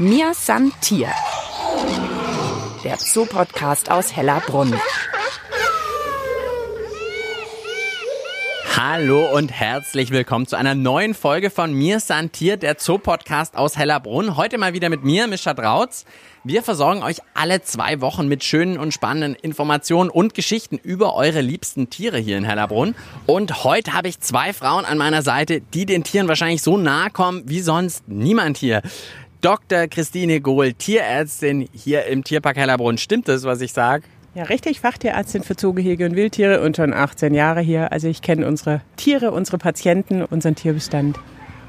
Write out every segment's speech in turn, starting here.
Mir san Tier. Der Zoopodcast aus Hellerbrunn. Hallo und herzlich willkommen zu einer neuen Folge von Mir Santier, der Zoopodcast aus Hellerbrunn. Heute mal wieder mit mir, Mischa Drautz. Wir versorgen euch alle zwei Wochen mit schönen und spannenden Informationen und Geschichten über eure liebsten Tiere hier in Hellerbrunn. Und heute habe ich zwei Frauen an meiner Seite, die den Tieren wahrscheinlich so nahe kommen wie sonst niemand hier. Dr. Christine Gohl, Tierärztin hier im Tierpark Hellerbrunn. Stimmt das, was ich sage? Ja, richtig, Fachtierärztin für Zoogehege und Wildtiere und schon 18 Jahre hier. Also ich kenne unsere Tiere, unsere Patienten, unseren Tierbestand.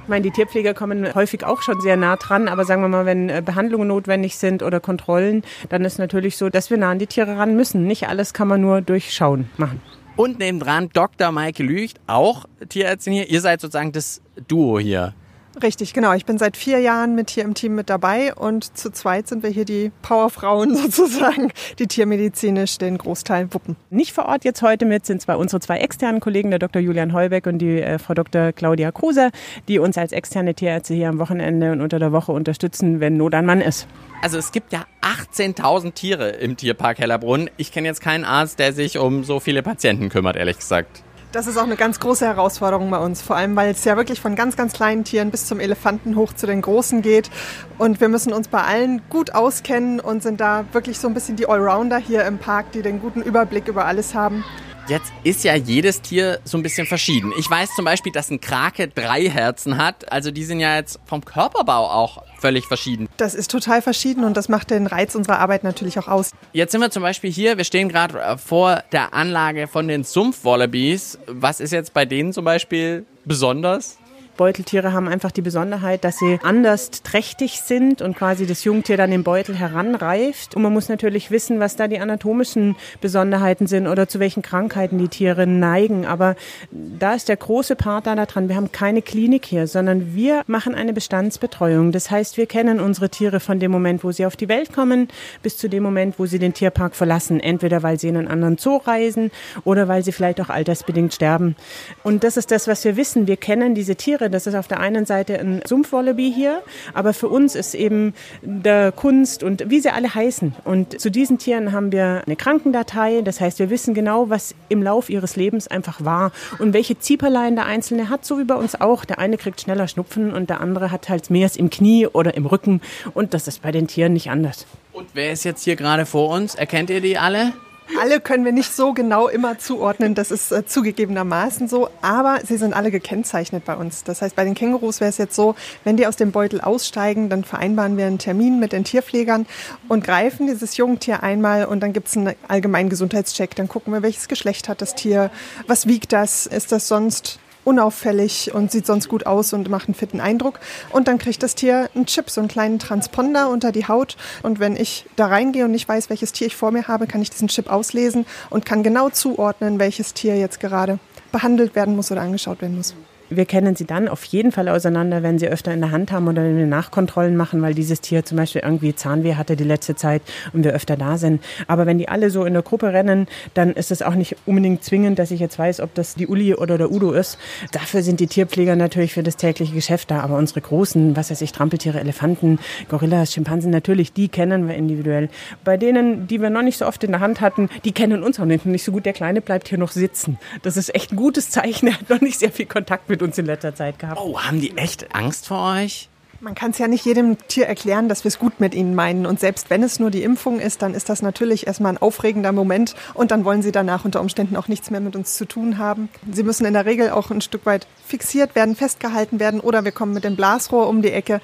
Ich meine, die Tierpfleger kommen häufig auch schon sehr nah dran, aber sagen wir mal, wenn äh, Behandlungen notwendig sind oder Kontrollen, dann ist natürlich so, dass wir nah an die Tiere ran müssen. Nicht alles kann man nur durchschauen machen. Und nebendran Dr. Maike Lücht, auch Tierärztin hier. Ihr seid sozusagen das Duo hier. Richtig, genau. Ich bin seit vier Jahren mit hier im Team mit dabei und zu zweit sind wir hier die Powerfrauen sozusagen, die tiermedizinisch den Großteil wuppen. Nicht vor Ort jetzt heute mit sind zwar unsere zwei externen Kollegen, der Dr. Julian Heubeck und die äh, Frau Dr. Claudia Kruse, die uns als externe Tierärzte hier am Wochenende und unter der Woche unterstützen, wenn Not an Mann ist. Also es gibt ja 18.000 Tiere im Tierpark Hellerbrunn. Ich kenne jetzt keinen Arzt, der sich um so viele Patienten kümmert, ehrlich gesagt. Das ist auch eine ganz große Herausforderung bei uns, vor allem weil es ja wirklich von ganz, ganz kleinen Tieren bis zum Elefanten hoch zu den großen geht. Und wir müssen uns bei allen gut auskennen und sind da wirklich so ein bisschen die Allrounder hier im Park, die den guten Überblick über alles haben. Jetzt ist ja jedes Tier so ein bisschen verschieden. Ich weiß zum Beispiel, dass ein Krake drei Herzen hat. Also die sind ja jetzt vom Körperbau auch völlig verschieden. Das ist total verschieden und das macht den Reiz unserer Arbeit natürlich auch aus. Jetzt sind wir zum Beispiel hier, wir stehen gerade vor der Anlage von den Sumpfwallabies. Was ist jetzt bei denen zum Beispiel besonders? Beuteltiere haben einfach die Besonderheit, dass sie anders trächtig sind und quasi das Jungtier dann im Beutel heranreift. Und man muss natürlich wissen, was da die anatomischen Besonderheiten sind oder zu welchen Krankheiten die Tiere neigen. Aber da ist der große Part da dran. Wir haben keine Klinik hier, sondern wir machen eine Bestandsbetreuung. Das heißt, wir kennen unsere Tiere von dem Moment, wo sie auf die Welt kommen, bis zu dem Moment, wo sie den Tierpark verlassen. Entweder weil sie in einen anderen Zoo reisen oder weil sie vielleicht auch altersbedingt sterben. Und das ist das, was wir wissen. Wir kennen diese Tiere das ist auf der einen Seite ein Sumpfwallaby hier, aber für uns ist eben der Kunst und wie sie alle heißen. Und zu diesen Tieren haben wir eine Krankendatei. Das heißt, wir wissen genau, was im Lauf ihres Lebens einfach war und welche Zieperlein der Einzelne hat, so wie bei uns auch. Der eine kriegt schneller Schnupfen und der andere hat halt mehr im Knie oder im Rücken. Und das ist bei den Tieren nicht anders. Und wer ist jetzt hier gerade vor uns? Erkennt ihr die alle? Alle können wir nicht so genau immer zuordnen, das ist äh, zugegebenermaßen so, aber sie sind alle gekennzeichnet bei uns. Das heißt, bei den Kängurus wäre es jetzt so, wenn die aus dem Beutel aussteigen, dann vereinbaren wir einen Termin mit den Tierpflegern und greifen dieses Jungtier einmal und dann gibt es einen allgemeinen Gesundheitscheck. Dann gucken wir, welches Geschlecht hat das Tier, was wiegt das, ist das sonst unauffällig und sieht sonst gut aus und macht einen fitten Eindruck. Und dann kriegt das Tier einen Chip, so einen kleinen Transponder unter die Haut. Und wenn ich da reingehe und nicht weiß, welches Tier ich vor mir habe, kann ich diesen Chip auslesen und kann genau zuordnen, welches Tier jetzt gerade behandelt werden muss oder angeschaut werden muss. Wir kennen sie dann auf jeden Fall auseinander, wenn sie öfter in der Hand haben oder wenn wir Nachkontrollen machen, weil dieses Tier zum Beispiel irgendwie Zahnweh hatte die letzte Zeit und wir öfter da sind. Aber wenn die alle so in der Gruppe rennen, dann ist es auch nicht unbedingt zwingend, dass ich jetzt weiß, ob das die Uli oder der Udo ist. Dafür sind die Tierpfleger natürlich für das tägliche Geschäft da. Aber unsere großen, was weiß ich, Trampeltiere, Elefanten, Gorillas, Schimpansen, natürlich, die kennen wir individuell. Bei denen, die wir noch nicht so oft in der Hand hatten, die kennen uns auch nicht, so gut. Der Kleine bleibt hier noch sitzen. Das ist echt ein gutes Zeichen. Er hat noch nicht sehr viel Kontakt mit mit uns in letzter Zeit gehabt. Oh, haben die echt Angst vor euch? Man kann es ja nicht jedem Tier erklären, dass wir es gut mit ihnen meinen. Und selbst wenn es nur die Impfung ist, dann ist das natürlich erstmal ein aufregender Moment. Und dann wollen sie danach unter Umständen auch nichts mehr mit uns zu tun haben. Sie müssen in der Regel auch ein Stück weit fixiert werden, festgehalten werden oder wir kommen mit dem Blasrohr um die Ecke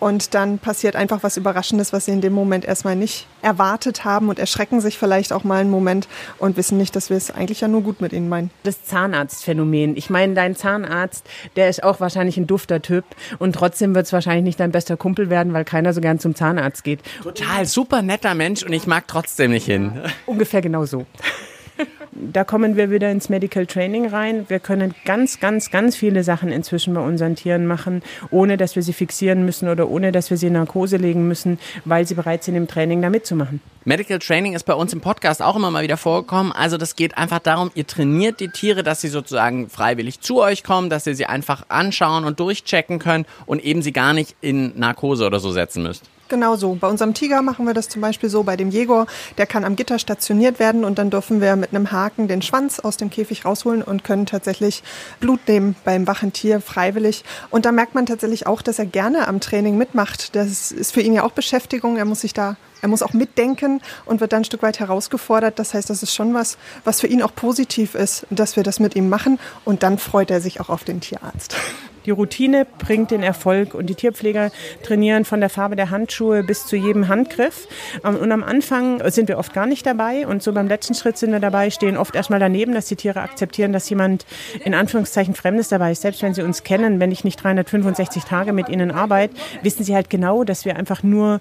und dann passiert einfach was Überraschendes, was sie in dem Moment erstmal nicht erwartet haben und erschrecken sich vielleicht auch mal einen Moment und wissen nicht, dass wir es eigentlich ja nur gut mit ihnen meinen. Das Zahnarztphänomen. Ich meine, dein Zahnarzt, der ist auch wahrscheinlich ein dufter Typ und trotzdem wird es wahrscheinlich nicht dein bester Kumpel werden, weil keiner so gern zum Zahnarzt geht. Total super netter Mensch und ich mag trotzdem nicht hin. Ungefähr genau so. Da kommen wir wieder ins Medical Training rein. Wir können ganz, ganz, ganz viele Sachen inzwischen bei unseren Tieren machen, ohne dass wir sie fixieren müssen oder ohne dass wir sie in Narkose legen müssen, weil sie bereit sind, im Training da mitzumachen. Medical Training ist bei uns im Podcast auch immer mal wieder vorgekommen. Also das geht einfach darum, ihr trainiert die Tiere, dass sie sozusagen freiwillig zu euch kommen, dass ihr sie einfach anschauen und durchchecken könnt und eben sie gar nicht in Narkose oder so setzen müsst. Genau so. Bei unserem Tiger machen wir das zum Beispiel so. Bei dem Jäger, der kann am Gitter stationiert werden und dann dürfen wir mit einem Haken den Schwanz aus dem Käfig rausholen und können tatsächlich Blut nehmen beim wachen Tier freiwillig. Und da merkt man tatsächlich auch, dass er gerne am Training mitmacht. Das ist für ihn ja auch Beschäftigung. Er muss sich da er muss auch mitdenken und wird dann ein Stück weit herausgefordert. Das heißt, das ist schon was, was für ihn auch positiv ist, dass wir das mit ihm machen. Und dann freut er sich auch auf den Tierarzt. Die Routine bringt den Erfolg und die Tierpfleger trainieren von der Farbe der Handschuhe bis zu jedem Handgriff. Ähm, und am Anfang sind wir oft gar nicht dabei und so beim letzten Schritt sind wir dabei, stehen oft erstmal daneben, dass die Tiere akzeptieren, dass jemand in Anführungszeichen Fremdes dabei ist. Selbst wenn sie uns kennen, wenn ich nicht 365 Tage mit ihnen arbeite, wissen sie halt genau, dass wir einfach nur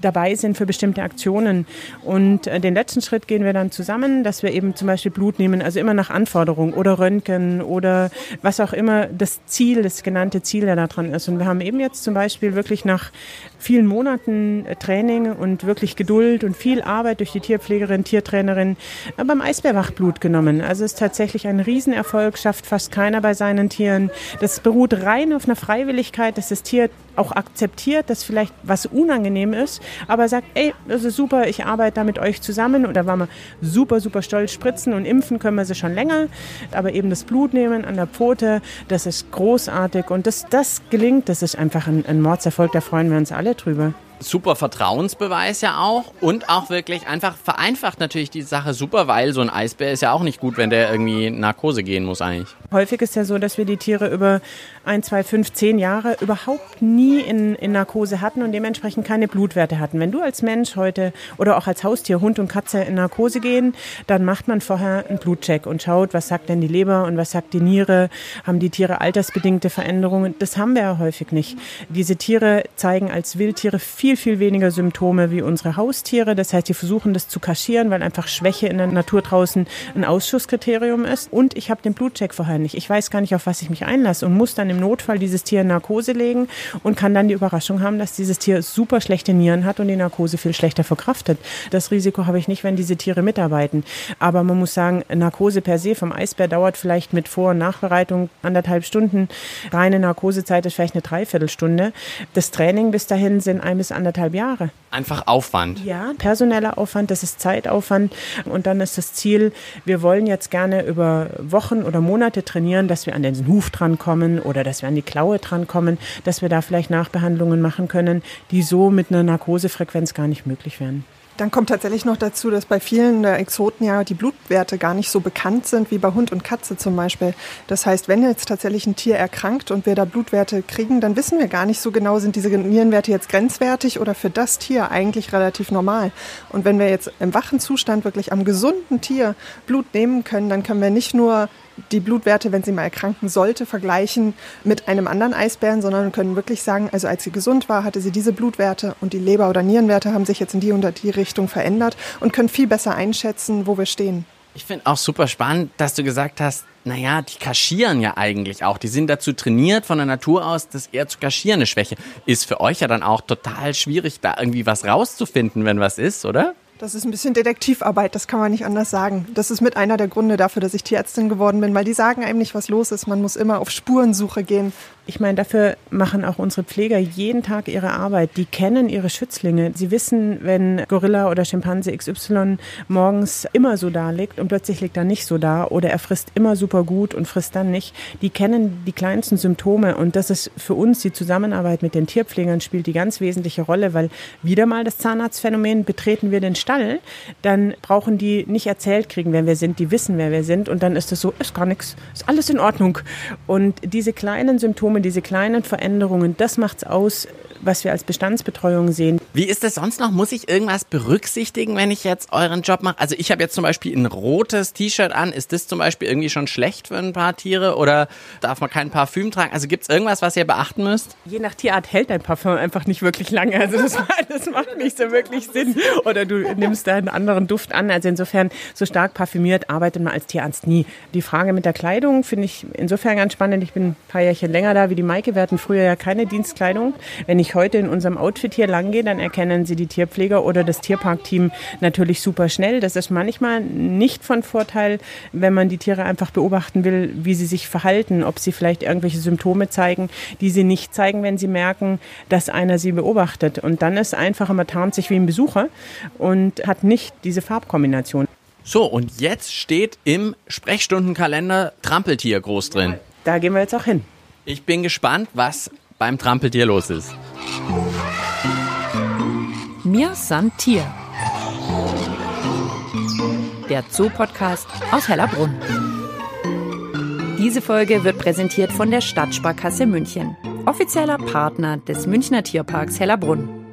dabei sind für bestimmte Aktionen. Und äh, den letzten Schritt gehen wir dann zusammen, dass wir eben zum Beispiel Blut nehmen, also immer nach Anforderung oder Röntgen oder was auch immer das Ziel, das genannte Ziel, der da dran ist. Und wir haben eben jetzt zum Beispiel wirklich nach vielen Monaten äh, Training und wirklich Geduld und viel Arbeit durch die Tierpflegerin, Tiertrainerin äh, beim Eisbärwach Blut genommen. Also es ist tatsächlich ein Riesenerfolg, schafft fast keiner bei seinen Tieren. Das beruht rein auf einer Freiwilligkeit, dass das Tier auch akzeptiert, dass vielleicht was unangenehm ist, aber sagt, ey, das ist super, ich arbeite da mit euch zusammen. Und da waren wir super, super stolz. Spritzen und impfen können wir sie schon länger, aber eben das Blut nehmen an der Pfote, das ist großartig. Und dass das gelingt, das ist einfach ein, ein Mordserfolg, da freuen wir uns alle drüber super Vertrauensbeweis ja auch und auch wirklich einfach vereinfacht natürlich die Sache super, weil so ein Eisbär ist ja auch nicht gut, wenn der irgendwie Narkose gehen muss eigentlich. Häufig ist ja so, dass wir die Tiere über ein, zwei, fünf, zehn Jahre überhaupt nie in, in Narkose hatten und dementsprechend keine Blutwerte hatten. Wenn du als Mensch heute oder auch als Haustier, Hund und Katze in Narkose gehen, dann macht man vorher einen Blutcheck und schaut, was sagt denn die Leber und was sagt die Niere, haben die Tiere altersbedingte Veränderungen. Das haben wir ja häufig nicht. Diese Tiere zeigen als Wildtiere viel viel, weniger Symptome wie unsere Haustiere. Das heißt, die versuchen das zu kaschieren, weil einfach Schwäche in der Natur draußen ein Ausschusskriterium ist. Und ich habe den Blutcheck vorher nicht. Ich weiß gar nicht, auf was ich mich einlasse und muss dann im Notfall dieses Tier in Narkose legen und kann dann die Überraschung haben, dass dieses Tier super schlechte Nieren hat und die Narkose viel schlechter verkraftet. Das Risiko habe ich nicht, wenn diese Tiere mitarbeiten. Aber man muss sagen, Narkose per se vom Eisbär dauert vielleicht mit Vor- und Nachbereitung anderthalb Stunden. Reine Narkosezeit ist vielleicht eine Dreiviertelstunde. Das Training bis dahin sind ein bis anderthalb Jahre. Einfach Aufwand. Ja, personeller Aufwand, das ist Zeitaufwand. Und dann ist das Ziel, wir wollen jetzt gerne über Wochen oder Monate trainieren, dass wir an den Huf drankommen oder dass wir an die Klaue drankommen, dass wir da vielleicht Nachbehandlungen machen können, die so mit einer Narkosefrequenz gar nicht möglich wären. Dann kommt tatsächlich noch dazu, dass bei vielen Exoten ja die Blutwerte gar nicht so bekannt sind wie bei Hund und Katze zum Beispiel. Das heißt, wenn jetzt tatsächlich ein Tier erkrankt und wir da Blutwerte kriegen, dann wissen wir gar nicht so genau, sind diese Nierenwerte jetzt grenzwertig oder für das Tier eigentlich relativ normal. Und wenn wir jetzt im wachen Zustand wirklich am gesunden Tier Blut nehmen können, dann können wir nicht nur die Blutwerte, wenn sie mal erkranken sollte, vergleichen mit einem anderen Eisbären, sondern können wirklich sagen, also als sie gesund war, hatte sie diese Blutwerte und die Leber- oder Nierenwerte haben sich jetzt in die und die Richtung verändert und können viel besser einschätzen, wo wir stehen. Ich finde auch super spannend, dass du gesagt hast, naja, die kaschieren ja eigentlich auch. Die sind dazu trainiert von der Natur aus, das eher zu kaschieren, eine Schwäche. Ist für euch ja dann auch total schwierig, da irgendwie was rauszufinden, wenn was ist, oder? Das ist ein bisschen Detektivarbeit, das kann man nicht anders sagen. Das ist mit einer der Gründe dafür, dass ich Tierärztin geworden bin, weil die sagen einem nicht, was los ist. Man muss immer auf Spurensuche gehen. Ich meine, dafür machen auch unsere Pfleger jeden Tag ihre Arbeit. Die kennen ihre Schützlinge. Sie wissen, wenn Gorilla oder Schimpanse XY morgens immer so da liegt und plötzlich liegt er nicht so da oder er frisst immer super gut und frisst dann nicht. Die kennen die kleinsten Symptome und das ist für uns die Zusammenarbeit mit den Tierpflegern spielt die ganz wesentliche Rolle, weil wieder mal das Zahnarztphänomen betreten wir den Stall, dann brauchen die nicht erzählt kriegen, wer wir sind. Die wissen, wer wir sind und dann ist es so, ist gar nichts, ist alles in Ordnung. Und diese kleinen Symptome Symptome, diese kleinen Veränderungen, das macht es aus, was wir als Bestandsbetreuung sehen. Wie ist das sonst noch? Muss ich irgendwas berücksichtigen, wenn ich jetzt euren Job mache? Also ich habe jetzt zum Beispiel ein rotes T-Shirt an. Ist das zum Beispiel irgendwie schon schlecht für ein paar Tiere oder darf man kein Parfüm tragen? Also gibt es irgendwas, was ihr beachten müsst? Je nach Tierart hält ein Parfüm einfach nicht wirklich lange. Also das, das macht nicht so wirklich Sinn. Oder du nimmst da einen anderen Duft an. Also insofern so stark parfümiert arbeitet man als Tierarzt nie. Die Frage mit der Kleidung finde ich insofern ganz spannend. Ich bin ein paar Jährchen länger da wie die Maike. Wir hatten früher ja keine Dienstkleidung. Wenn ich heute in unserem Outfit hier lang gehe, dann erkennen sie die Tierpfleger oder das Tierparkteam natürlich super schnell. Das ist manchmal nicht von Vorteil, wenn man die Tiere einfach beobachten will, wie sie sich verhalten, ob sie vielleicht irgendwelche Symptome zeigen, die sie nicht zeigen, wenn sie merken, dass einer sie beobachtet. Und dann ist einfacher, man tarnt sich wie ein Besucher und hat nicht diese Farbkombination. So, und jetzt steht im Sprechstundenkalender Trampeltier groß drin. Da gehen wir jetzt auch hin. Ich bin gespannt, was beim Trampeltier los ist. Mir san Tier. Der Zoo-Podcast aus Hellerbrunn. Diese Folge wird präsentiert von der Stadtsparkasse München, offizieller Partner des Münchner Tierparks Hellerbrunn.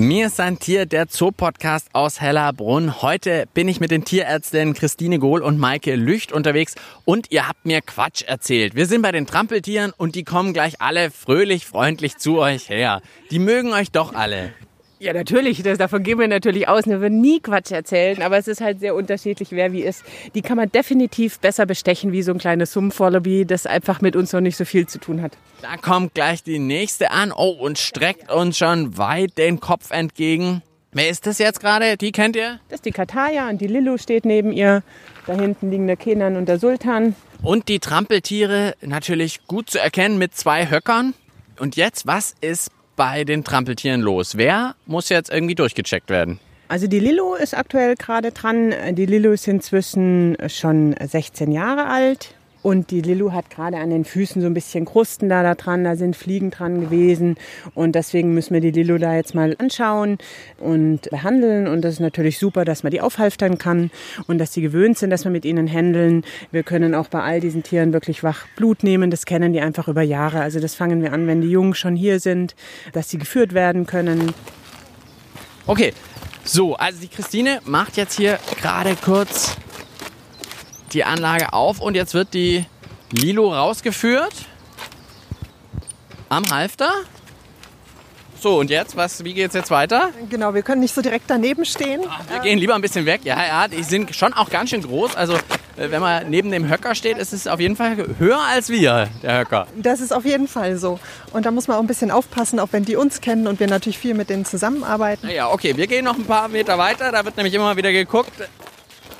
Mir ist ein Tier, der Zoo-Podcast aus Hellerbrunn. Heute bin ich mit den Tierärztinnen Christine Gohl und Maike Lücht unterwegs und ihr habt mir Quatsch erzählt. Wir sind bei den Trampeltieren und die kommen gleich alle fröhlich, freundlich zu euch her. Die mögen euch doch alle. Ja, natürlich. Das, davon gehen wir natürlich aus. Wir würden nie Quatsch erzählen, aber es ist halt sehr unterschiedlich, wer wie ist. Die kann man definitiv besser bestechen wie so ein kleines Sumpfwallaby, das einfach mit uns noch nicht so viel zu tun hat. Da kommt gleich die nächste an. Oh, und streckt uns schon weit den Kopf entgegen. Wer ist das jetzt gerade? Die kennt ihr? Das ist die Kataya und die Lillu steht neben ihr. Da hinten liegen der Kenan und der Sultan. Und die Trampeltiere natürlich gut zu erkennen mit zwei Höckern. Und jetzt, was ist bei den Trampeltieren los? Wer muss jetzt irgendwie durchgecheckt werden? Also die Lillo ist aktuell gerade dran. Die Lillo ist inzwischen schon 16 Jahre alt. Und die Lillu hat gerade an den Füßen so ein bisschen Krusten da, da dran, da sind Fliegen dran gewesen. Und deswegen müssen wir die Lillu da jetzt mal anschauen und behandeln. Und das ist natürlich super, dass man die aufhalftern kann und dass sie gewöhnt sind, dass wir mit ihnen händeln. Wir können auch bei all diesen Tieren wirklich wach Blut nehmen. Das kennen die einfach über Jahre. Also das fangen wir an, wenn die Jungen schon hier sind, dass sie geführt werden können. Okay, so, also die Christine macht jetzt hier gerade kurz die Anlage auf und jetzt wird die Lilo rausgeführt am Halfter. So, und jetzt, was, wie geht es jetzt weiter? Genau, wir können nicht so direkt daneben stehen. Ach, wir gehen lieber ein bisschen weg. Ja, ja, die sind schon auch ganz schön groß. Also, äh, wenn man neben dem Höcker steht, ist es auf jeden Fall höher als wir, der Höcker. Das ist auf jeden Fall so. Und da muss man auch ein bisschen aufpassen, auch wenn die uns kennen und wir natürlich viel mit denen zusammenarbeiten. Ja, okay, wir gehen noch ein paar Meter weiter. Da wird nämlich immer wieder geguckt.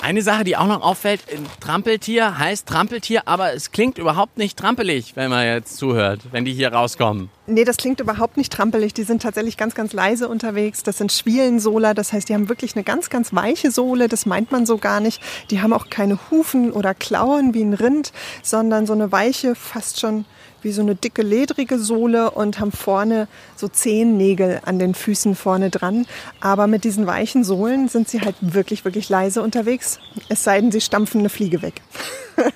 Eine Sache, die auch noch auffällt, Trampeltier heißt Trampeltier, aber es klingt überhaupt nicht trampelig, wenn man jetzt zuhört, wenn die hier rauskommen. Nee, das klingt überhaupt nicht trampelig. Die sind tatsächlich ganz, ganz leise unterwegs. Das sind Schwielensohler. Das heißt, die haben wirklich eine ganz, ganz weiche Sohle. Das meint man so gar nicht. Die haben auch keine Hufen oder Klauen wie ein Rind, sondern so eine weiche, fast schon wie so eine dicke, ledrige Sohle und haben vorne so Zehennägel an den Füßen vorne dran. Aber mit diesen weichen Sohlen sind sie halt wirklich, wirklich leise unterwegs. Es sei denn, sie stampfen eine Fliege weg.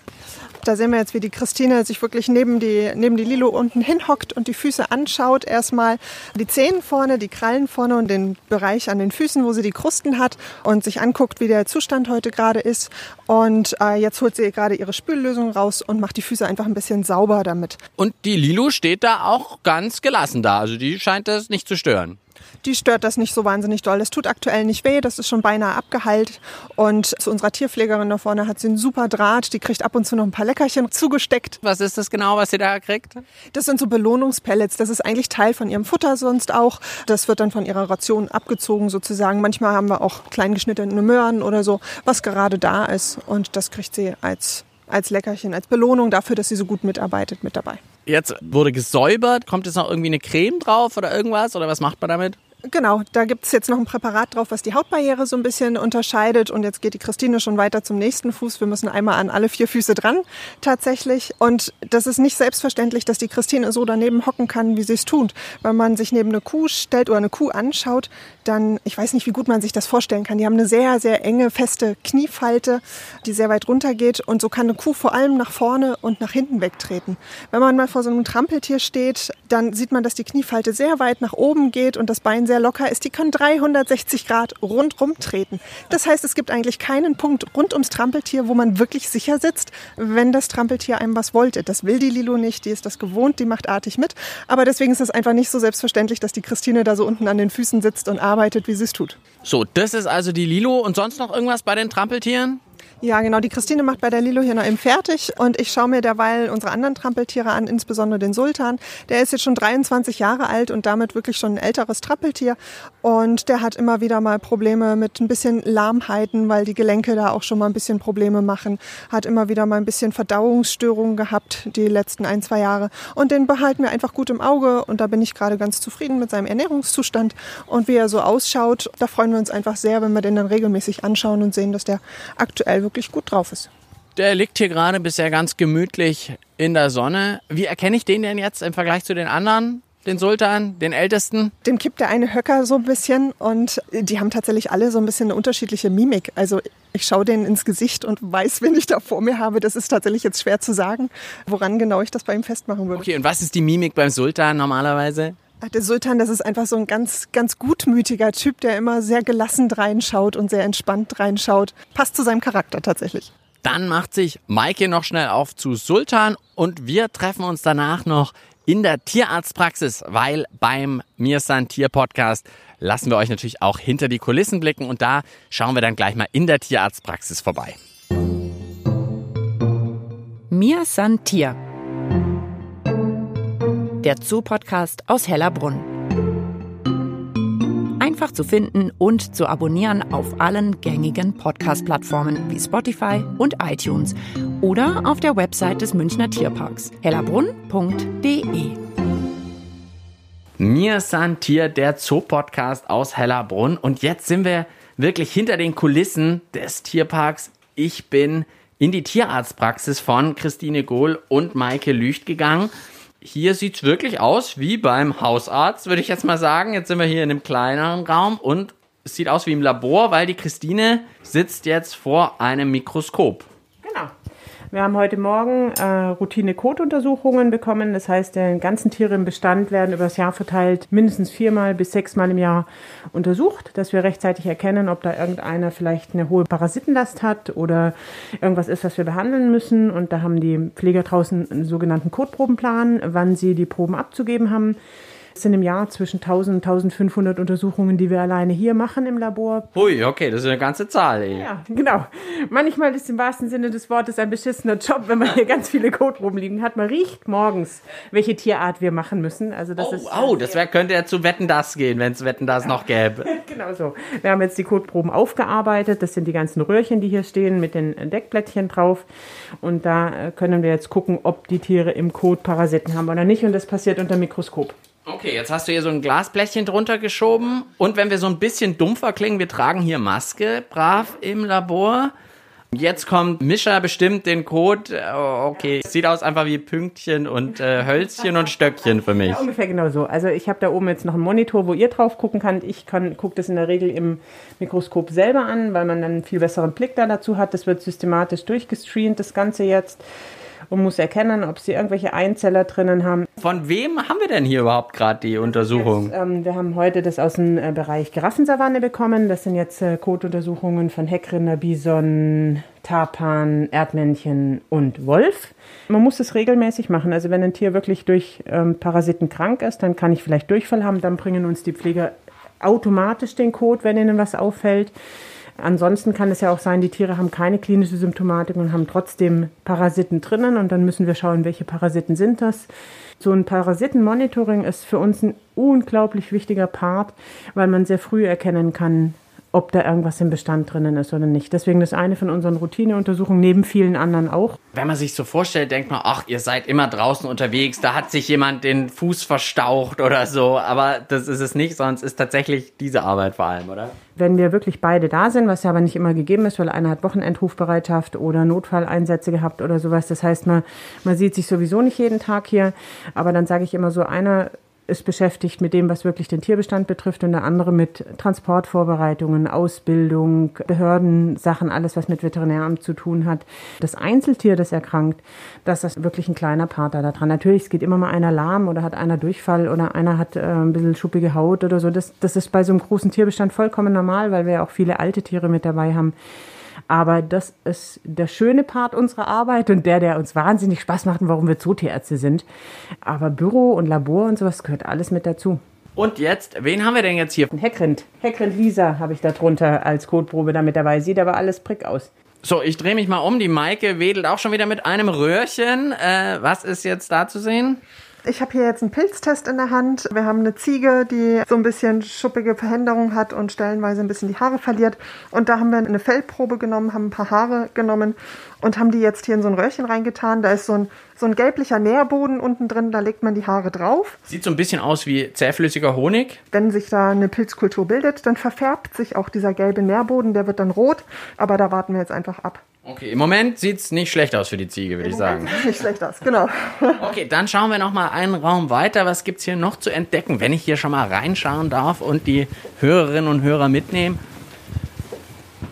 Da sehen wir jetzt, wie die Christine sich wirklich neben die, neben die Lilo unten hinhockt und die Füße anschaut. Erstmal die Zehen vorne, die Krallen vorne und den Bereich an den Füßen, wo sie die Krusten hat und sich anguckt, wie der Zustand heute gerade ist. Und äh, jetzt holt sie gerade ihre Spüllösung raus und macht die Füße einfach ein bisschen sauber damit. Und die Lilo steht da auch ganz gelassen da. Also die scheint das nicht zu stören die stört das nicht so wahnsinnig doll. Es tut aktuell nicht weh, das ist schon beinahe abgeheilt. Und zu unserer Tierpflegerin da vorne hat sie einen super Draht, die kriegt ab und zu noch ein paar Leckerchen zugesteckt. Was ist das genau, was sie da kriegt? Das sind so Belohnungspellets, das ist eigentlich Teil von ihrem Futter sonst auch. Das wird dann von ihrer Ration abgezogen sozusagen. Manchmal haben wir auch klein geschnittene Möhren oder so, was gerade da ist. Und das kriegt sie als, als Leckerchen, als Belohnung dafür, dass sie so gut mitarbeitet mit dabei. Jetzt wurde gesäubert. Kommt jetzt noch irgendwie eine Creme drauf oder irgendwas? Oder was macht man damit? Genau, da gibt es jetzt noch ein Präparat drauf, was die Hautbarriere so ein bisschen unterscheidet. Und jetzt geht die Christine schon weiter zum nächsten Fuß. Wir müssen einmal an alle vier Füße dran, tatsächlich. Und das ist nicht selbstverständlich, dass die Christine so daneben hocken kann, wie sie es tut. Wenn man sich neben eine Kuh stellt oder eine Kuh anschaut, dann, ich weiß nicht, wie gut man sich das vorstellen kann. Die haben eine sehr, sehr enge, feste Kniefalte, die sehr weit runter geht. Und so kann eine Kuh vor allem nach vorne und nach hinten wegtreten. Wenn man mal vor so einem Trampeltier steht, dann sieht man, dass die Kniefalte sehr weit nach oben geht und das Bein sehr locker ist. Die können 360 Grad rundrum treten. Das heißt, es gibt eigentlich keinen Punkt rund ums Trampeltier, wo man wirklich sicher sitzt, wenn das Trampeltier einem was wollte. Das will die Lilo nicht, die ist das gewohnt, die macht artig mit. Aber deswegen ist es einfach nicht so selbstverständlich, dass die Christine da so unten an den Füßen sitzt und arbeitet, wie sie es tut. So, das ist also die Lilo und sonst noch irgendwas bei den Trampeltieren? Ja, genau. Die Christine macht bei der Lilo hier noch eben fertig und ich schaue mir derweil unsere anderen Trampeltiere an, insbesondere den Sultan. Der ist jetzt schon 23 Jahre alt und damit wirklich schon ein älteres Trampeltier und der hat immer wieder mal Probleme mit ein bisschen Lahmheiten, weil die Gelenke da auch schon mal ein bisschen Probleme machen. Hat immer wieder mal ein bisschen Verdauungsstörungen gehabt die letzten ein, zwei Jahre und den behalten wir einfach gut im Auge und da bin ich gerade ganz zufrieden mit seinem Ernährungszustand und wie er so ausschaut. Da freuen wir uns einfach sehr, wenn wir den dann regelmäßig anschauen und sehen, dass der aktuell wirklich gut drauf ist. Der liegt hier gerade bisher ganz gemütlich in der Sonne. Wie erkenne ich den denn jetzt im Vergleich zu den anderen? Den Sultan, den Ältesten? Dem kippt der eine Höcker so ein bisschen und die haben tatsächlich alle so ein bisschen eine unterschiedliche Mimik. Also ich schaue denen ins Gesicht und weiß, wen ich da vor mir habe. Das ist tatsächlich jetzt schwer zu sagen, woran genau ich das bei ihm festmachen würde. Okay, und was ist die Mimik beim Sultan normalerweise? Der Sultan, das ist einfach so ein ganz, ganz gutmütiger Typ, der immer sehr gelassen reinschaut und sehr entspannt reinschaut. Passt zu seinem Charakter tatsächlich. Dann macht sich Maike noch schnell auf zu Sultan und wir treffen uns danach noch in der Tierarztpraxis, weil beim Mir San Tier Podcast lassen wir euch natürlich auch hinter die Kulissen blicken und da schauen wir dann gleich mal in der Tierarztpraxis vorbei. Mir San Tier der Zoo-Podcast aus Hellerbrunn. Einfach zu finden und zu abonnieren auf allen gängigen Podcast-Plattformen wie Spotify und iTunes oder auf der Website des Münchner Tierparks hellerbrunn.de. Mir san Tier, der Zoo-Podcast aus Hellerbrunn. Und jetzt sind wir wirklich hinter den Kulissen des Tierparks. Ich bin in die Tierarztpraxis von Christine Gohl und Maike Lücht gegangen hier sieht es wirklich aus wie beim Hausarzt, würde ich jetzt mal sagen. Jetzt sind wir hier in einem kleineren Raum und es sieht aus wie im Labor, weil die Christine sitzt jetzt vor einem Mikroskop. Wir haben heute Morgen äh, Routine-Kotuntersuchungen bekommen. Das heißt, die ganzen Tiere im Bestand werden über das Jahr verteilt mindestens viermal bis sechsmal im Jahr untersucht, dass wir rechtzeitig erkennen, ob da irgendeiner vielleicht eine hohe Parasitenlast hat oder irgendwas ist, was wir behandeln müssen. Und da haben die Pfleger draußen einen sogenannten Kotprobenplan, wann sie die Proben abzugeben haben. Es sind im Jahr zwischen 1000 und 1500 Untersuchungen, die wir alleine hier machen im Labor. Hui, okay, das ist eine ganze Zahl. Ey. Ja, genau. Manchmal ist im wahrsten Sinne des Wortes ein beschissener Job, wenn man hier ganz viele Kotproben liegen hat. Man riecht morgens, welche Tierart wir machen müssen. Also das oh, ist, oh, das wär, könnte ja zu Wetten das gehen, wenn es Wetten das noch gäbe. genau so. Wir haben jetzt die Kotproben aufgearbeitet. Das sind die ganzen Röhrchen, die hier stehen mit den Deckblättchen drauf. Und da äh, können wir jetzt gucken, ob die Tiere im Kot Parasiten haben oder nicht. Und das passiert unter Mikroskop. Okay, jetzt hast du hier so ein Glasblättchen drunter geschoben. Und wenn wir so ein bisschen dumpfer klingen, wir tragen hier Maske, brav im Labor. Jetzt kommt Mischa bestimmt den Code. Oh, okay, sieht aus einfach wie Pünktchen und äh, Hölzchen und Stöckchen für mich. Ja, ungefähr genau so. Also ich habe da oben jetzt noch einen Monitor, wo ihr drauf gucken könnt. Ich kann gucke das in der Regel im Mikroskop selber an, weil man dann einen viel besseren Blick da dazu hat. Das wird systematisch durchgestreamt, das Ganze jetzt und muss erkennen, ob sie irgendwelche Einzeller drinnen haben. Von wem haben wir denn hier überhaupt gerade die Untersuchung? Jetzt, ähm, wir haben heute das aus dem äh, Bereich Giraffensavanne bekommen. Das sind jetzt äh, Kotuntersuchungen von Heckrinder, Bison, Tarpan, Erdmännchen und Wolf. Man muss es regelmäßig machen. Also wenn ein Tier wirklich durch ähm, Parasiten krank ist, dann kann ich vielleicht Durchfall haben. Dann bringen uns die Pfleger automatisch den Code, wenn ihnen was auffällt. Ansonsten kann es ja auch sein, die Tiere haben keine klinische Symptomatik und haben trotzdem Parasiten drinnen und dann müssen wir schauen, welche Parasiten sind das. So ein Parasitenmonitoring ist für uns ein unglaublich wichtiger Part, weil man sehr früh erkennen kann, ob da irgendwas im Bestand drinnen ist oder nicht. Deswegen das eine von unseren Routineuntersuchungen, neben vielen anderen auch. Wenn man sich so vorstellt, denkt man, ach, ihr seid immer draußen unterwegs, da hat sich jemand den Fuß verstaucht oder so. Aber das ist es nicht, es ist tatsächlich diese Arbeit vor allem, oder? Wenn wir wirklich beide da sind, was ja aber nicht immer gegeben ist, weil einer hat Wochenendrufbereitschaft oder Notfalleinsätze gehabt oder sowas. Das heißt, man, man sieht sich sowieso nicht jeden Tag hier. Aber dann sage ich immer so, einer ist beschäftigt mit dem, was wirklich den Tierbestand betrifft und der andere mit Transportvorbereitungen, Ausbildung, Behördensachen, alles, was mit Veterinäramt zu tun hat. Das Einzeltier, das erkrankt, das ist wirklich ein kleiner Part da dran. Natürlich, es geht immer mal einer lahm oder hat einer Durchfall oder einer hat äh, ein bisschen schuppige Haut oder so. Das, das ist bei so einem großen Tierbestand vollkommen normal, weil wir ja auch viele alte Tiere mit dabei haben. Aber das ist der schöne Part unserer Arbeit und der, der uns wahnsinnig Spaß macht und warum wir Zootierärzte sind. Aber Büro und Labor und sowas gehört alles mit dazu. Und jetzt, wen haben wir denn jetzt hier? Heckrind. Heckrind Lisa habe ich da drunter als Kotprobe da mit dabei. Sieht aber alles prick aus. So, ich drehe mich mal um. Die Maike wedelt auch schon wieder mit einem Röhrchen. Äh, was ist jetzt da zu sehen? Ich habe hier jetzt einen Pilztest in der Hand. Wir haben eine Ziege, die so ein bisschen schuppige Veränderung hat und stellenweise ein bisschen die Haare verliert. Und da haben wir eine Fellprobe genommen, haben ein paar Haare genommen und haben die jetzt hier in so ein Röhrchen reingetan. Da ist so ein, so ein gelblicher Nährboden unten drin, da legt man die Haare drauf. Sieht so ein bisschen aus wie zähflüssiger Honig. Wenn sich da eine Pilzkultur bildet, dann verfärbt sich auch dieser gelbe Nährboden, der wird dann rot. Aber da warten wir jetzt einfach ab. Okay, im Moment sieht's nicht schlecht aus für die Ziege, würde ich sagen. Nicht schlecht aus, genau. Okay, dann schauen wir noch mal einen Raum weiter. Was gibt's hier noch zu entdecken, wenn ich hier schon mal reinschauen darf und die Hörerinnen und Hörer mitnehmen?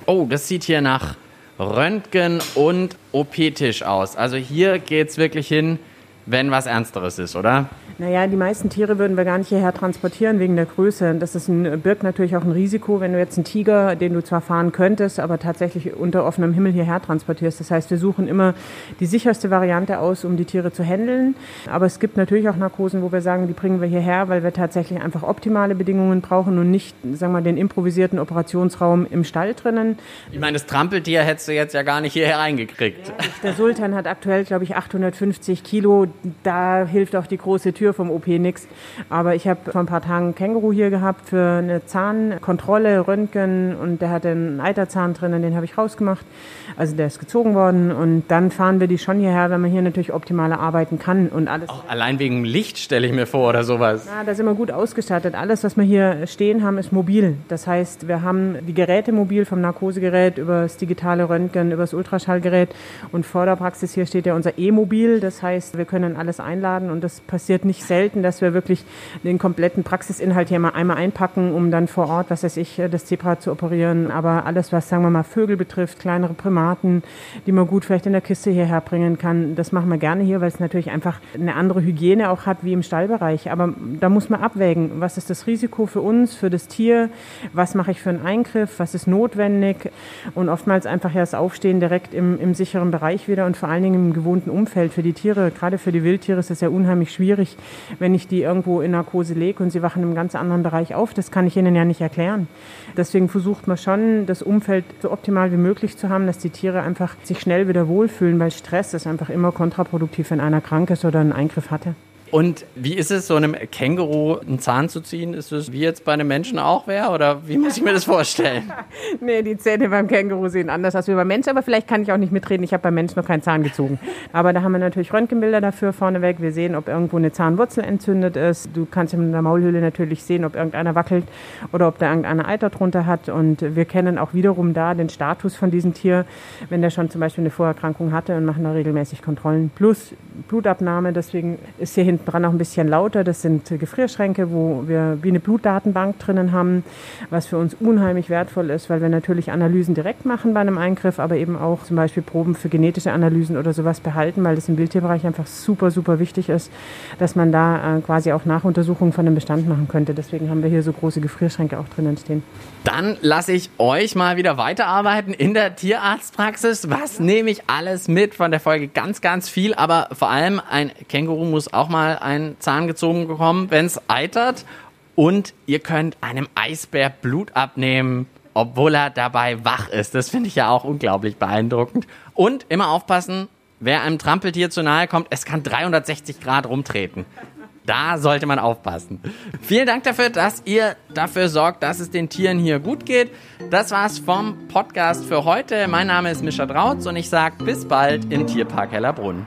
Oh, das sieht hier nach Röntgen und OP-Tisch aus. Also hier geht's wirklich hin, wenn was Ernsteres ist, oder? Naja, die meisten Tiere würden wir gar nicht hierher transportieren wegen der Größe. Das ist ein, birgt natürlich auch ein Risiko, wenn du jetzt einen Tiger, den du zwar fahren könntest, aber tatsächlich unter offenem Himmel hierher transportierst. Das heißt, wir suchen immer die sicherste Variante aus, um die Tiere zu handeln. Aber es gibt natürlich auch Narkosen, wo wir sagen, die bringen wir hierher, weil wir tatsächlich einfach optimale Bedingungen brauchen und nicht, sagen wir, den improvisierten Operationsraum im Stall drinnen. Ich meine, das Trampeltier hättest du jetzt ja gar nicht hierher reingekriegt. Der Sultan hat aktuell, glaube ich, 850 Kilo. Da hilft auch die große Tür vom OP nichts. Aber ich habe vor ein paar Tagen einen Känguru hier gehabt für eine Zahnkontrolle, Röntgen und der hatte einen Eiterzahn drinnen, den habe ich rausgemacht. Also der ist gezogen worden und dann fahren wir die schon hierher, wenn man hier natürlich optimaler arbeiten kann und alles. Auch allein wegen Licht stelle ich mir vor oder sowas. Ja, da sind wir gut ausgestattet. Alles, was wir hier stehen haben, ist mobil. Das heißt, wir haben die Geräte mobil vom Narkosegerät über das digitale Röntgen, über das Ultraschallgerät und vor der Praxis hier steht ja unser E-Mobil. Das heißt, wir können alles einladen und das passiert nicht selten, dass wir wirklich den kompletten Praxisinhalt hier mal einmal einpacken, um dann vor Ort, was weiß ich, das Zebra zu operieren. Aber alles, was, sagen wir mal, Vögel betrifft, kleinere Primaten, die man gut vielleicht in der Kiste hierher bringen kann, das machen wir gerne hier, weil es natürlich einfach eine andere Hygiene auch hat wie im Stallbereich. Aber da muss man abwägen, was ist das Risiko für uns, für das Tier, was mache ich für einen Eingriff, was ist notwendig und oftmals einfach ja das Aufstehen direkt im, im sicheren Bereich wieder und vor allen Dingen im gewohnten Umfeld. Für die Tiere, gerade für die Wildtiere ist es ja unheimlich schwierig, wenn ich die irgendwo in Narkose lege und sie wachen einem ganz anderen Bereich auf. Das kann ich ihnen ja nicht erklären. Deswegen versucht man schon, das Umfeld so optimal wie möglich zu haben, dass die Tiere einfach sich schnell wieder wohlfühlen, weil Stress ist einfach immer kontraproduktiv, wenn einer krank ist oder einen Eingriff hatte. Und wie ist es, so einem Känguru einen Zahn zu ziehen? Ist es wie jetzt bei einem Menschen auch wäre? Oder wie muss ich mir das vorstellen? nee, die Zähne beim Känguru sehen anders aus wie beim Mensch, aber vielleicht kann ich auch nicht mitreden. Ich habe beim Mensch noch keinen Zahn gezogen. Aber da haben wir natürlich Röntgenbilder dafür vorneweg. Wir sehen, ob irgendwo eine Zahnwurzel entzündet ist. Du kannst in der Maulhöhle natürlich sehen, ob irgendeiner wackelt oder ob da irgendeiner Eiter drunter hat. Und wir kennen auch wiederum da den Status von diesem Tier, wenn der schon zum Beispiel eine Vorerkrankung hatte und machen da regelmäßig Kontrollen. Plus Blutabnahme. Deswegen ist hier hinten dran auch ein bisschen lauter. Das sind Gefrierschränke, wo wir wie eine Blutdatenbank drinnen haben, was für uns unheimlich wertvoll ist, weil wir natürlich Analysen direkt machen bei einem Eingriff, aber eben auch zum Beispiel Proben für genetische Analysen oder sowas behalten, weil das im Wildtierbereich einfach super, super wichtig ist, dass man da äh, quasi auch Nachuntersuchungen von dem Bestand machen könnte. Deswegen haben wir hier so große Gefrierschränke auch drinnen stehen. Dann lasse ich euch mal wieder weiterarbeiten in der Tierarztpraxis. Was nehme ich alles mit von der Folge? Ganz, ganz viel, aber vor allem ein Känguru muss auch mal ein Zahn gezogen bekommen, wenn es eitert. Und ihr könnt einem Eisbär Blut abnehmen, obwohl er dabei wach ist. Das finde ich ja auch unglaublich beeindruckend. Und immer aufpassen, wer einem Trampeltier zu nahe kommt, es kann 360 Grad rumtreten. Da sollte man aufpassen. Vielen Dank dafür, dass ihr dafür sorgt, dass es den Tieren hier gut geht. Das war's vom Podcast für heute. Mein Name ist Mischa Drautz und ich sage bis bald im Tierpark Hellerbrunn.